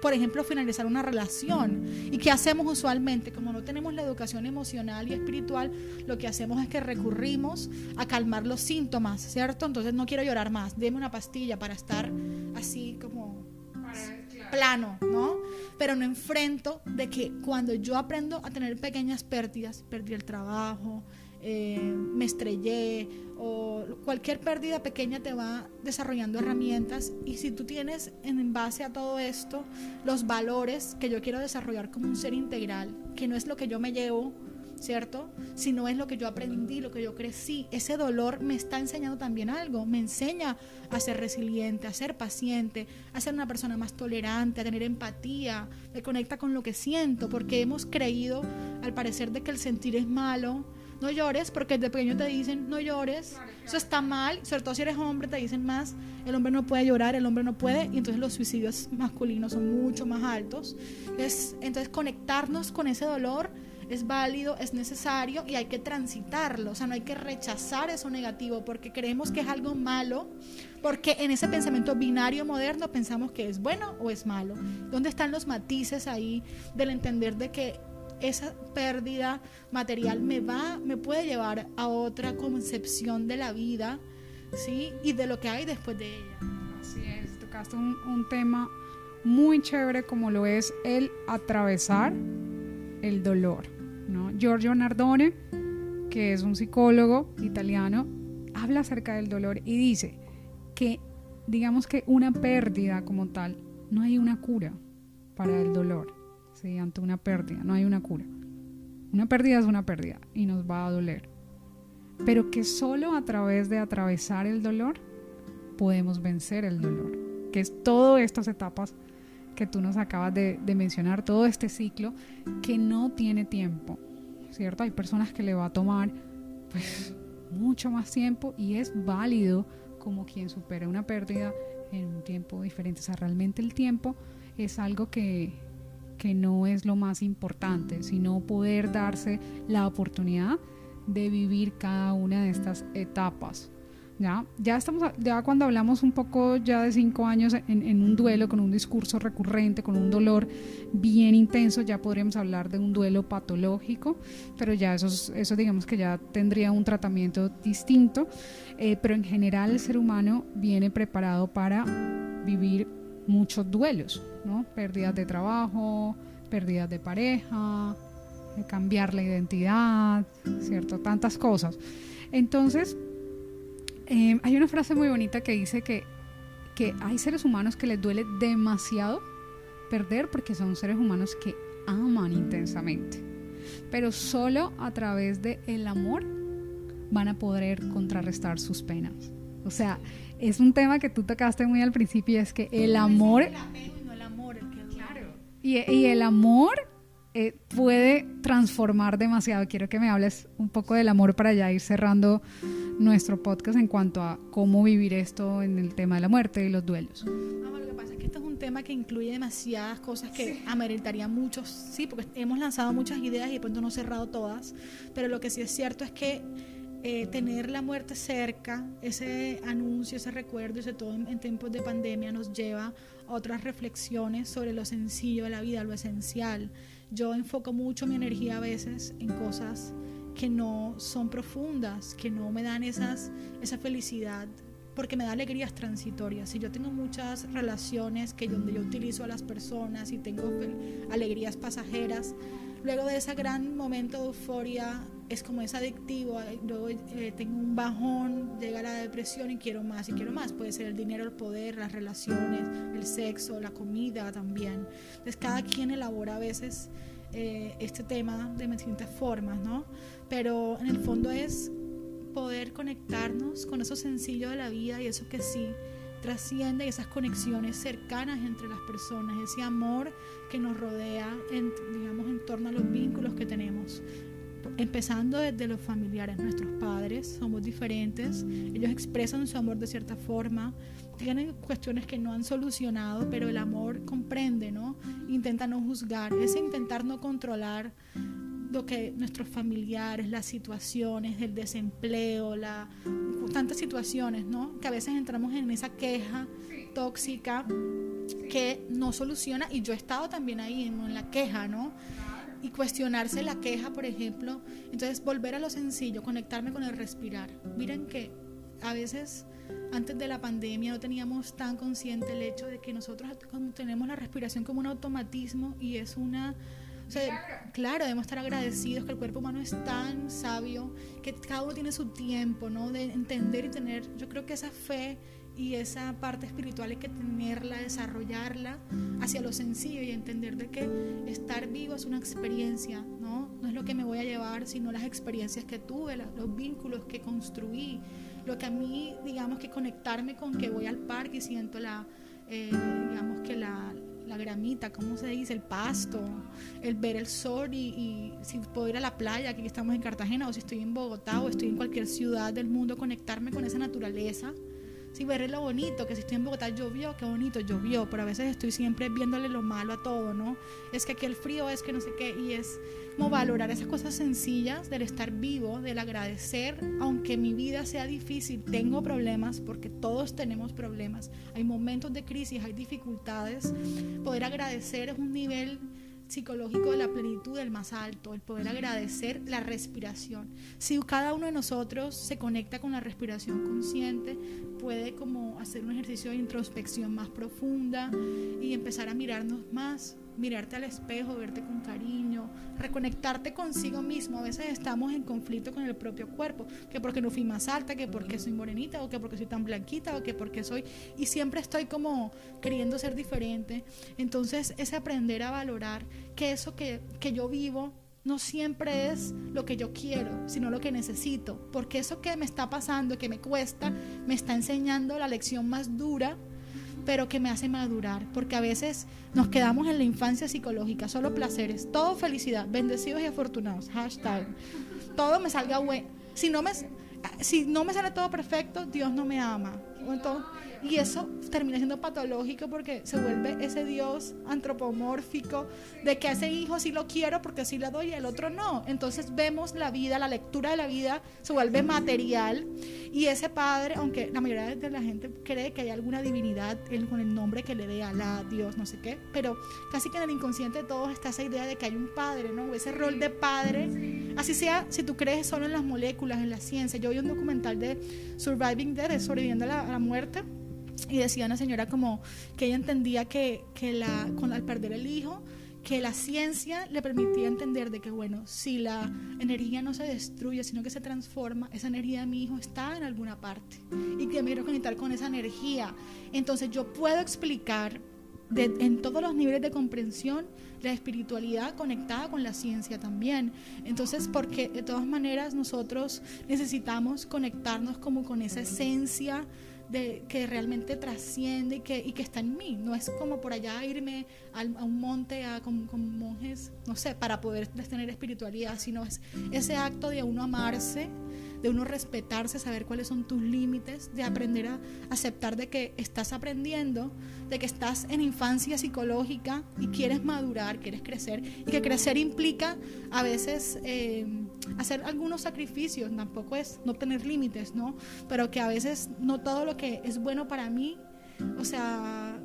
Speaker 2: por ejemplo, finalizar una relación. ¿Y qué hacemos usualmente? Como no tenemos la educación emocional y espiritual, lo que hacemos es que recurrimos a calmar los síntomas, ¿cierto? Entonces no quiero llorar más, deme una pastilla para estar así como plano, ¿no? Pero no enfrento de que cuando yo aprendo a tener pequeñas pérdidas, perdí el trabajo, eh, me estrellé o cualquier pérdida pequeña te va desarrollando herramientas y si tú tienes en base a todo esto los valores que yo quiero desarrollar como un ser integral, que no es lo que yo me llevo ¿cierto? Si no es lo que yo aprendí, lo que yo crecí, ese dolor me está enseñando también algo, me enseña a ser resiliente, a ser paciente, a ser una persona más tolerante, a tener empatía, me conecta con lo que siento, porque hemos creído, al parecer, de que el sentir es malo. No llores, porque de pequeño te dicen, no llores, eso está mal, sobre todo si eres hombre, te dicen más, el hombre no puede llorar, el hombre no puede, y entonces los suicidios masculinos son mucho más altos. Entonces, entonces conectarnos con ese dolor es válido, es necesario y hay que transitarlo, o sea, no hay que rechazar eso negativo porque creemos que es algo malo, porque en ese pensamiento binario moderno pensamos que es bueno o es malo. ¿Dónde están los matices ahí del entender de que esa pérdida material me va, me puede llevar a otra concepción de la vida, ¿sí? Y de lo que hay después de ella.
Speaker 1: Así es, tocaste un, un tema muy chévere como lo es el atravesar el dolor. Giorgio Nardone, que es un psicólogo italiano, habla acerca del dolor y dice que, digamos que una pérdida como tal, no hay una cura para el dolor, ¿sí? ante una pérdida, no hay una cura. Una pérdida es una pérdida y nos va a doler. Pero que solo a través de atravesar el dolor podemos vencer el dolor, que es todas estas etapas que tú nos acabas de, mencionar, todo este ciclo que no tiene tiempo, ¿cierto? Hay personas que le va a tomar pues mucho más tiempo y es válido como quien supera una pérdida en un tiempo diferente. O sea, realmente el tiempo es algo que, que no es lo más importante, sino poder darse la oportunidad de vivir cada una de estas etapas. Ya, ya cuando hablamos un poco ya de cinco años en, un duelo con un discurso recurrente, con un dolor bien intenso, ya podríamos hablar de un duelo patológico, pero ya eso, eso digamos que ya tendría un tratamiento distinto, eh, pero en general el ser humano viene preparado para vivir muchos duelos, ¿no? Pérdidas de trabajo, pérdidas de pareja, cambiar la identidad, ¿cierto? Tantas cosas. Entonces, Em, hay una frase muy bonita que dice que, que hay seres humanos que les duele demasiado perder porque son seres humanos que aman intensamente. Pero solo a través del el amor van a poder contrarrestar sus penas. O sea, es un tema que tú tocaste muy al principio es que el amor... Y, y el amor eh, puede transformar demasiado. Quiero que me hables un poco del amor para ya ir cerrando nuestro podcast en cuanto a cómo vivir esto en el tema de la muerte y los duelos.
Speaker 2: lo que pasa es que esto es un tema que incluye demasiadas cosas que ameritaría muchos, sí, porque hemos lanzado muchas ideas y de pronto no he cerrado todas, pero lo que sí es cierto es que eh, tener la muerte cerca, ese anuncio, ese recuerdo, ese todo en, tiempos de pandemia nos lleva a otras reflexiones sobre lo sencillo de la vida, lo esencial. Yo enfoco mucho mi energía a veces en cosas que no son profundas, que no me dan esas, esa felicidad, porque me da alegrías transitorias. Si yo tengo muchas relaciones que donde yo utilizo a las personas y tengo alegrías pasajeras, luego de ese gran momento de euforia es como es adictivo, luego eh, tengo un bajón, llega la depresión y quiero más y quiero más. Puede ser el dinero, el poder, las relaciones, el sexo, la comida también. Entonces cada quien elabora a veces eh, este tema de distintas formas, ¿no? Pero en el fondo es poder conectarnos con eso sencillo de la vida y eso que sí trasciende esas conexiones cercanas entre las personas, ese amor que nos rodea, en, digamos, en torno a los vínculos que tenemos empezando desde los familiares, nuestros padres somos diferentes, ellos expresan su amor de cierta forma, tienen cuestiones que no han solucionado, pero el amor comprende, ¿no? Intenta no juzgar, ese intentar no controlar lo que nuestros familiares, las situaciones, el desempleo, la, tantas situaciones, ¿no? Que a veces entramos en esa queja tóxica que no soluciona y yo he estado también ahí en la queja, ¿no? y cuestionarse la queja, por ejemplo. Entonces, volver a lo sencillo, conectarme con el respirar. Miren que a veces antes de la pandemia no teníamos tan consciente el hecho de que nosotros tenemos la respiración como un automatismo y es una... O sea, claro, debemos estar agradecidos que el cuerpo humano es tan sabio, que cada uno tiene su tiempo, ¿no? De entender y tener, yo creo que esa fe y esa parte espiritual hay que tenerla, desarrollarla hacia lo sencillo y entender de que estar vivo es una experiencia, ¿no? No es lo que me voy a llevar, sino las experiencias que tuve, los vínculos que construí, lo que a mí, digamos, que conectarme con que voy al parque y siento la, eh, digamos que la, la gramita, ¿cómo se dice? El pasto, el ver el sol y, y, si puedo ir a la playa, aquí estamos en Cartagena, o si estoy en Bogotá o estoy en cualquier ciudad del mundo, conectarme con esa naturaleza Sí, ver lo bonito, que si estoy en Bogotá llovió, qué bonito, llovió, pero a veces estoy siempre viéndole lo malo a todo, ¿no? Es que aquí el frío es que no sé qué, y es como valorar esas cosas sencillas del estar vivo, del agradecer, aunque mi vida sea difícil, tengo problemas, porque todos tenemos problemas, hay momentos de crisis, hay dificultades, poder agradecer es un nivel psicológico de la plenitud del más alto, el poder agradecer la respiración. Si cada uno de nosotros se conecta con la respiración consciente, puede como hacer un ejercicio de introspección más profunda y empezar a mirarnos más, mirarte al espejo, verte con cariño, reconectarte consigo mismo. A veces estamos en conflicto con el propio cuerpo, que porque no fui más alta, que porque soy morenita, o que porque soy tan blanquita, o que porque soy... Y siempre estoy como queriendo ser diferente. Entonces es aprender a valorar que eso que, que yo vivo no siempre es lo que yo quiero, sino lo que necesito. Porque eso que me está pasando, que me cuesta, me está enseñando la lección más dura pero que me hace madurar, porque a veces nos quedamos en la infancia psicológica, solo placeres, todo felicidad, bendecidos y afortunados, hashtag, todo me salga bueno. Si no me, si no me sale todo perfecto, Dios no me ama. Y eso termina siendo patológico porque se vuelve ese Dios antropomórfico de que a ese hijo sí lo quiero porque sí le doy y al otro no. Entonces vemos la vida, la lectura de la vida se vuelve material y ese padre, aunque la mayoría de la gente cree que hay alguna divinidad con el nombre que le dé a la Dios, no sé qué, pero casi que en el inconsciente de todos está esa idea de que hay un padre, ¿no? ese rol de padre, así sea si tú crees solo en las moléculas, en la ciencia. Yo vi un documental de Surviving Death, sobreviviendo a la, muerte, y decía una señora como que ella entendía que, que la, con, al perder el hijo, que la ciencia le permitía entender de que, bueno, si la energía no se destruye, sino que se transforma, esa energía de mi hijo está en alguna parte y que me quiero conectar con esa energía. Entonces yo puedo explicar en todos los niveles de comprensión la espiritualidad conectada con la ciencia también. Entonces, porque de todas maneras nosotros necesitamos conectarnos como con esa esencia de, que realmente trasciende y que, y que está en mí. No es como por allá irme a, un monte a, con, con, monjes, no sé, para poder tener espiritualidad, sino es ese acto de uno amarse de uno respetarse, saber cuáles son tus límites, de aprender a aceptar de que estás aprendiendo, de que estás en infancia psicológica y quieres madurar, quieres crecer, y que crecer implica a veces eh, hacer algunos sacrificios, tampoco es no tener límites, ¿no? Pero que a veces no todo lo que es bueno para mí, o sea,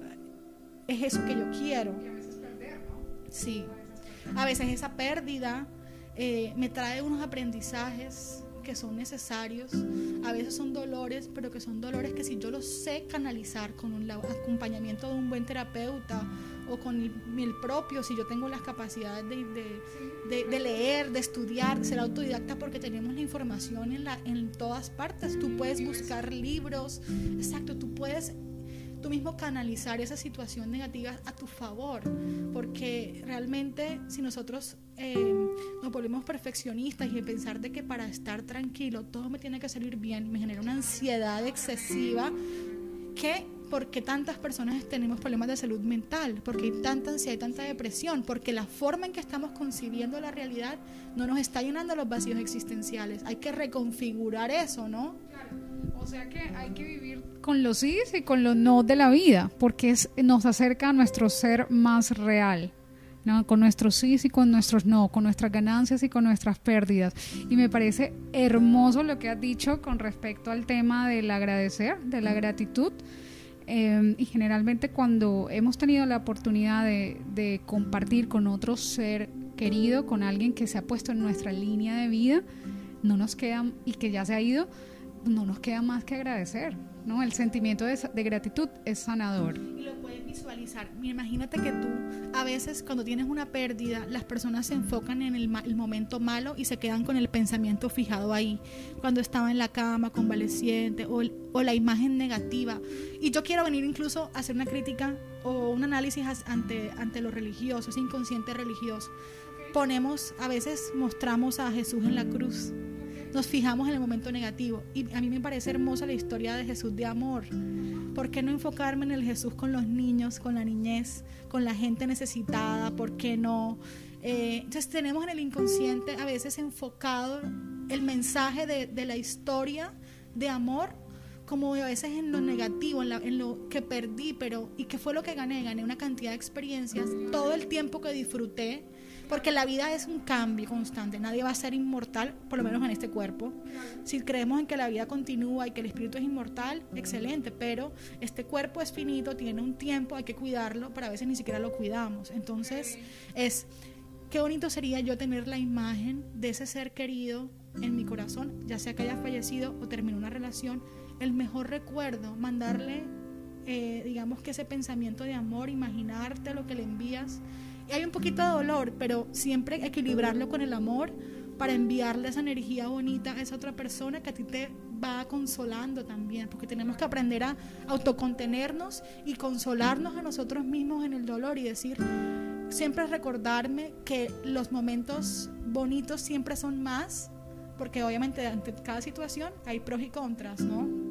Speaker 2: es eso que yo quiero. Y a veces perder, ¿no? Sí. A veces esa pérdida eh, me trae unos aprendizajes que son necesarios, a veces son dolores, pero que son dolores que si yo los sé canalizar con un acompañamiento de un buen terapeuta o con el, propio, si yo tengo las capacidades de, leer, de estudiar, de ser autodidacta, porque tenemos la información en, la, en todas partes. Tú puedes buscar libros, exacto, tú puedes tú mismo canalizar esa situación negativa a tu favor, porque realmente si nosotros eh, nos volvemos perfeccionistas y pensar de que para estar tranquilo todo me tiene que salir bien, me genera una ansiedad excesiva que porque tantas personas tenemos problemas de salud mental, porque hay tanta ansiedad y tanta depresión, porque la forma en que estamos concibiendo la realidad no nos está llenando los vacíos existenciales. Hay que reconfigurar eso, ¿no?
Speaker 1: O sea que hay que vivir con los sí y con los no de la vida, porque es, nos acerca a nuestro ser más real. con nuestros sí y con nuestros no, con nuestras ganancias y con nuestras pérdidas. Y me parece hermoso lo que has dicho con respecto al tema del agradecer, de la gratitud. Em, y generalmente cuando hemos tenido la oportunidad de, de, compartir con otro ser querido, con alguien que se ha puesto en nuestra línea de vida, no nos queda y que ya se ha ido, no nos queda más que agradecer, ¿no? El sentimiento de, gratitud es sanador.
Speaker 2: Y lo puedes visualizar. Imagínate que tú, a veces cuando tienes una pérdida, las personas se enfocan en el, momento malo y se quedan con el pensamiento fijado ahí, cuando estaba en la cama convaleciente o, o la imagen negativa. Y yo quiero venir incluso a hacer una crítica o un análisis ante, ante lo religioso, ese inconsciente religioso. Ponemos, a veces mostramos a Jesús en la cruz nos fijamos en el momento negativo. Y a mí me parece hermosa la historia de Jesús de amor. ¿Por qué no enfocarme en el Jesús con los niños, con la niñez, con la gente necesitada? ¿Por qué no? Eh, entonces tenemos en el inconsciente a veces enfocado el mensaje de, la historia de amor como a veces en lo negativo, en, en, lo que perdí, pero ¿y qué fue lo que gané? Gané una cantidad de experiencias, todo el tiempo que disfruté, porque la vida es un cambio constante, nadie va a ser inmortal, por lo menos en este cuerpo. Si creemos en que la vida continúa y que el espíritu es inmortal, excelente, pero este cuerpo es finito, tiene un tiempo, hay que cuidarlo, pero a veces ni siquiera lo cuidamos. Entonces, es qué bonito sería yo tener la imagen de ese ser querido en mi corazón, ya sea que haya fallecido o terminó una relación, el mejor recuerdo, mandarle, eh, digamos que ese pensamiento de amor, imaginarte lo que le envías hay un poquito de dolor, pero siempre equilibrarlo con el amor para enviarle esa energía bonita a esa otra persona que a ti te va consolando también, porque tenemos que aprender a autocontenernos y consolarnos a nosotros mismos en el dolor y decir, siempre recordarme que los momentos bonitos siempre son más, porque obviamente ante cada situación hay pros y contras, ¿no?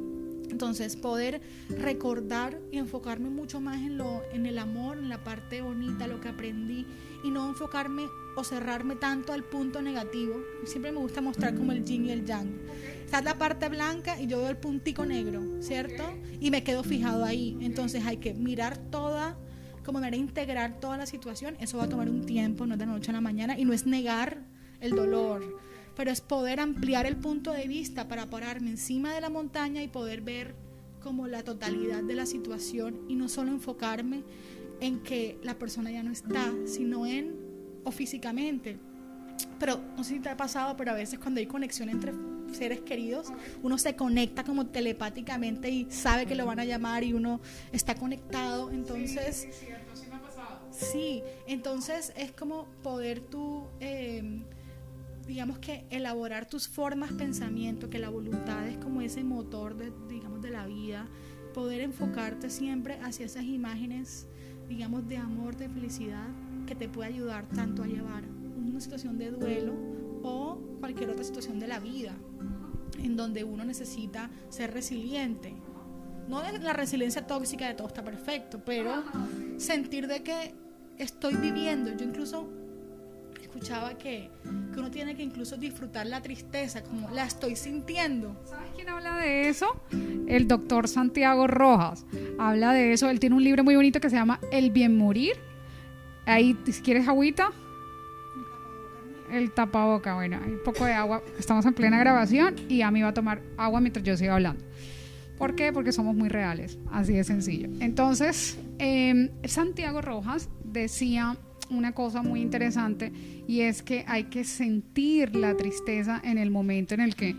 Speaker 2: Entonces, poder recordar y enfocarme mucho más en, lo, en el amor, en la parte bonita, lo que aprendí, y no enfocarme o cerrarme tanto al punto negativo. Siempre me gusta mostrar como el yin y el yang. está la parte blanca y yo veo el puntico negro, ¿cierto? Y me quedo fijado ahí. Entonces hay que mirar toda, como manera integrar toda la situación. Eso va a tomar un tiempo, no es de la noche a la mañana, y no es negar el dolor, pero es poder ampliar el punto de vista para pararme encima de la montaña y poder ver como la totalidad de la situación y no solo enfocarme en que la persona ya no está, sino en o físicamente. Pero no sé si te ha pasado, pero a veces cuando hay conexión entre seres queridos, uno se conecta como telepáticamente y sabe que lo van a llamar y uno está conectado. Entonces, sí, entonces es como poder tú, em, digamos que elaborar tus formas, pensamiento, que la voluntad es como ese motor de, digamos, de la vida, poder enfocarte siempre hacia esas imágenes, digamos, de amor, de felicidad, que te puede ayudar tanto a llevar una situación de duelo o cualquier otra situación de la vida en donde uno necesita ser resiliente. No es la resiliencia tóxica de todo está perfecto, pero sentir de que estoy viviendo. Yo incluso escuchaba que, que, uno tiene que incluso disfrutar la tristeza, como la estoy sintiendo.
Speaker 1: ¿Sabes quién habla de eso? El doctor Santiago Rojas. Habla de eso. Él tiene un libro muy bonito que se llama El bien morir Ahí, si quieres agüita. El tapaboca, bueno, hay un poco de agua. Estamos en plena grabación y a mí va a tomar agua mientras yo siga hablando. ¿Por qué? Porque somos muy reales, así de sencillo. Entonces, em, Santiago Rojas decía una cosa muy interesante y es que hay que sentir la tristeza en el momento en el que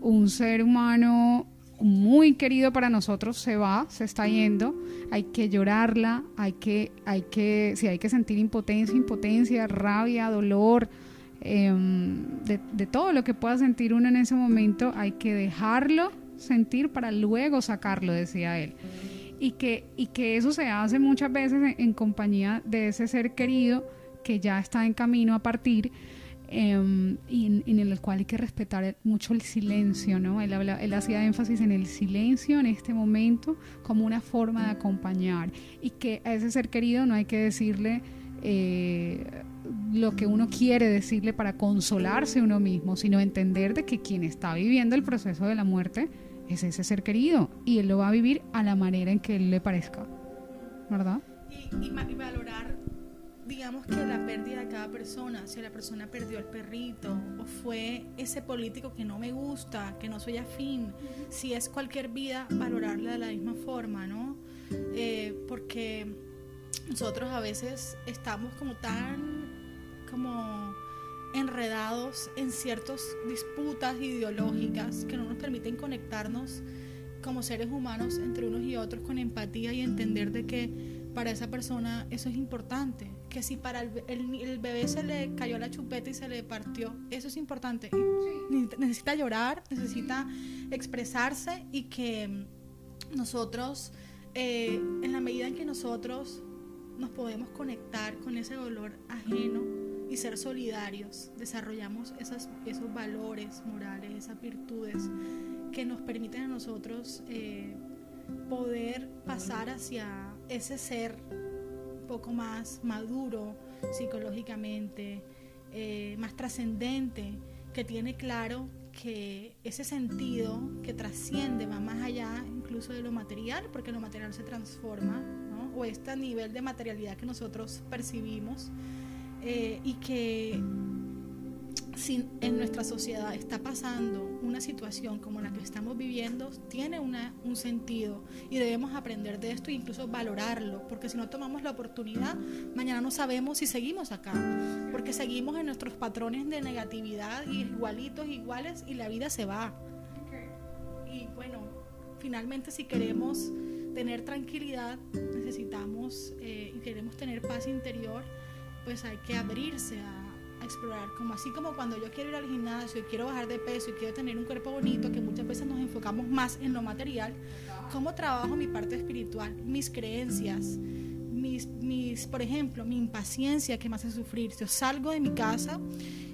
Speaker 1: un ser humano muy querido para nosotros se va, se está yendo, hay que llorarla, hay que, hay que, si hay que sentir impotencia, impotencia, rabia, dolor, em, de, todo lo que pueda sentir uno en ese momento, hay que dejarlo sentir para luego sacarlo, decía él. Y que, y que eso se hace muchas veces en compañía de ese ser querido que ya está en camino a partir Em, y en, el cual hay que respetar mucho el silencio, ¿no? Él, él hacía énfasis en el silencio en este momento como una forma de acompañar y que a ese ser querido no hay que decirle eh, lo que uno quiere decirle para consolarse uno mismo, sino entender de que quien está viviendo el proceso de la muerte es ese ser querido y él lo va a vivir a la manera en que él le parezca, ¿verdad?
Speaker 2: Y, y valorar digamos que la pérdida de cada persona, si la persona perdió el perrito o fue ese político que no me gusta, que no soy afín, si es cualquier vida, valorarla de la misma forma, ¿no? Eh, porque nosotros a veces estamos como tan como enredados en ciertas disputas ideológicas que no nos permiten conectarnos como seres humanos entre unos y otros con empatía y entender de que para esa persona eso es importante que si para el, el, bebé se le cayó la chupeta y se le partió, eso es importante. Necesita llorar, necesita expresarse y que nosotros, eh, en la medida en que nosotros nos podemos conectar con ese dolor ajeno y ser solidarios, desarrollamos esas, esos valores morales, esas virtudes que nos permiten a nosotros eh, poder pasar hacia ese ser poco más maduro psicológicamente, eh, más trascendente, que tiene claro que ese sentido que trasciende va más allá incluso de lo material, porque lo material se transforma, o este nivel de materialidad que nosotros percibimos, eh, y que si en nuestra sociedad está pasando una situación como la que estamos viviendo, tiene una, un sentido y debemos aprender de esto e incluso valorarlo, porque si no tomamos la oportunidad, mañana no sabemos si seguimos acá, porque seguimos en nuestros patrones de negatividad y igualitos, iguales y la vida se va. Y bueno, finalmente si queremos tener tranquilidad, necesitamos eh, y queremos tener paz interior, pues hay que abrirse a explorar, como así como cuando yo quiero ir al gimnasio y quiero bajar de peso y quiero tener un cuerpo bonito, que muchas veces nos enfocamos más en lo material, cómo trabajo mi parte espiritual, mis creencias, mis, mis, por ejemplo, mi impaciencia que me hace sufrir. Yo salgo de mi casa,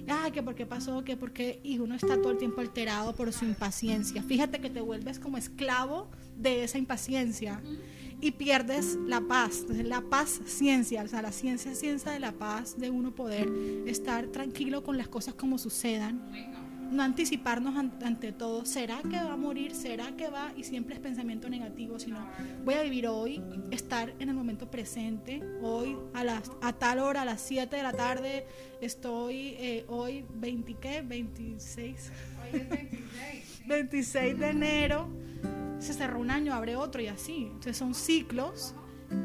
Speaker 2: ay, que por qué pasó, que por qué, y uno está todo el tiempo alterado por su impaciencia. Fíjate que te vuelves como esclavo de esa impaciencia y pierdes la paz. La paz ciencia, o sea, la ciencia es ciencia de la paz, de uno poder estar tranquilo con las cosas como sucedan no anticiparnos ante todo, ¿será que va a morir? ¿Será que va? Y siempre es pensamiento negativo, sino voy a vivir hoy, estar en el momento presente, hoy a, las, a tal hora, a las 7 de la tarde, estoy eh, hoy 20, ¿qué? 26. Hoy es 26. 26 de enero, se cerró un año, abre otro y así. Entonces son ciclos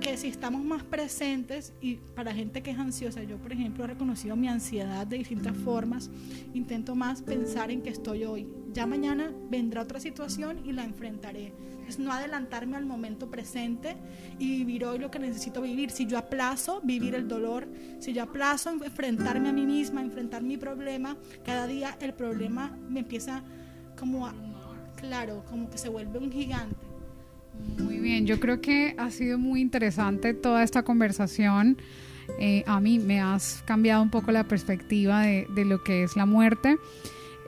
Speaker 2: que si estamos más presentes y para gente que es ansiosa, yo por ejemplo he reconocido mi ansiedad de distintas formas, intento más pensar en que estoy hoy. Ya mañana vendrá otra situación y la enfrentaré. Es no adelantarme al momento presente y vivir hoy lo que necesito vivir. Si yo aplazo vivir el dolor, si yo aplazo enfrentarme a mí misma, enfrentar mi problema, cada día el problema me empieza como a, claro, como que se vuelve un gigante
Speaker 1: muy bien, yo creo que ha sido muy interesante toda esta conversación. Eh, a mí me has cambiado un poco la perspectiva de, lo que es la muerte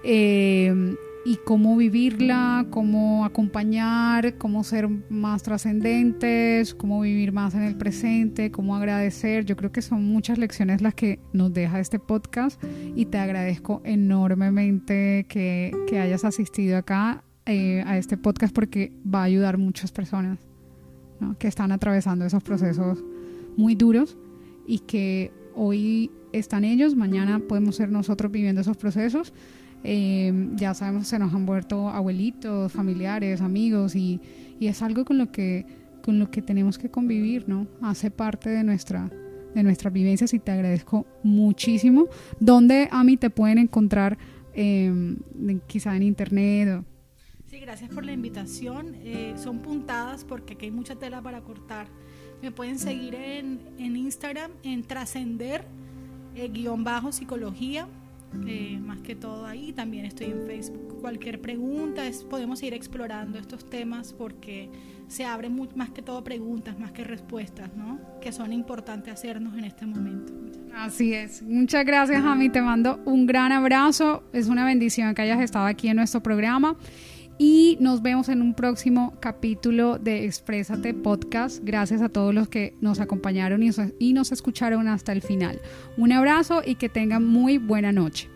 Speaker 1: eh, y cómo vivirla, cómo acompañar, cómo ser más trascendentes, cómo vivir más en el presente, cómo agradecer. Yo creo que son muchas lecciones las que nos deja este podcast y te agradezco enormemente que, que hayas asistido acá eh, a este podcast porque va a ayudar muchas personas que están atravesando esos procesos muy duros y que hoy están ellos, mañana podemos ser nosotros viviendo esos procesos. Eh, ya sabemos se nos han vuelto abuelitos, familiares, amigos y, y, es algo con lo que con lo que tenemos que convivir, ¿no? Hace parte de nuestra de nuestras vivencias y te agradezco muchísimo. ¿Dónde a mí te pueden encontrar? Eh, quizá en internet
Speaker 2: Sí, gracias por la invitación. Eh, son puntadas porque aquí hay mucha tela para cortar. Me pueden seguir en, en Instagram en trascender eh, guion bajo psicología. Eh, más que todo ahí, también estoy en Facebook. Cualquier pregunta, es, podemos ir explorando estos temas porque se abren más que todo preguntas, más que respuestas, ¿no? Que son importantes hacernos en este momento.
Speaker 1: Así es. Muchas gracias, Ami. Te mando un gran abrazo. Es una bendición que hayas estado aquí en nuestro programa y nos vemos en un próximo capítulo de Exprésate Podcast. Gracias a todos los que nos acompañaron y nos escucharon hasta el final. Un abrazo y que tengan muy buena noche.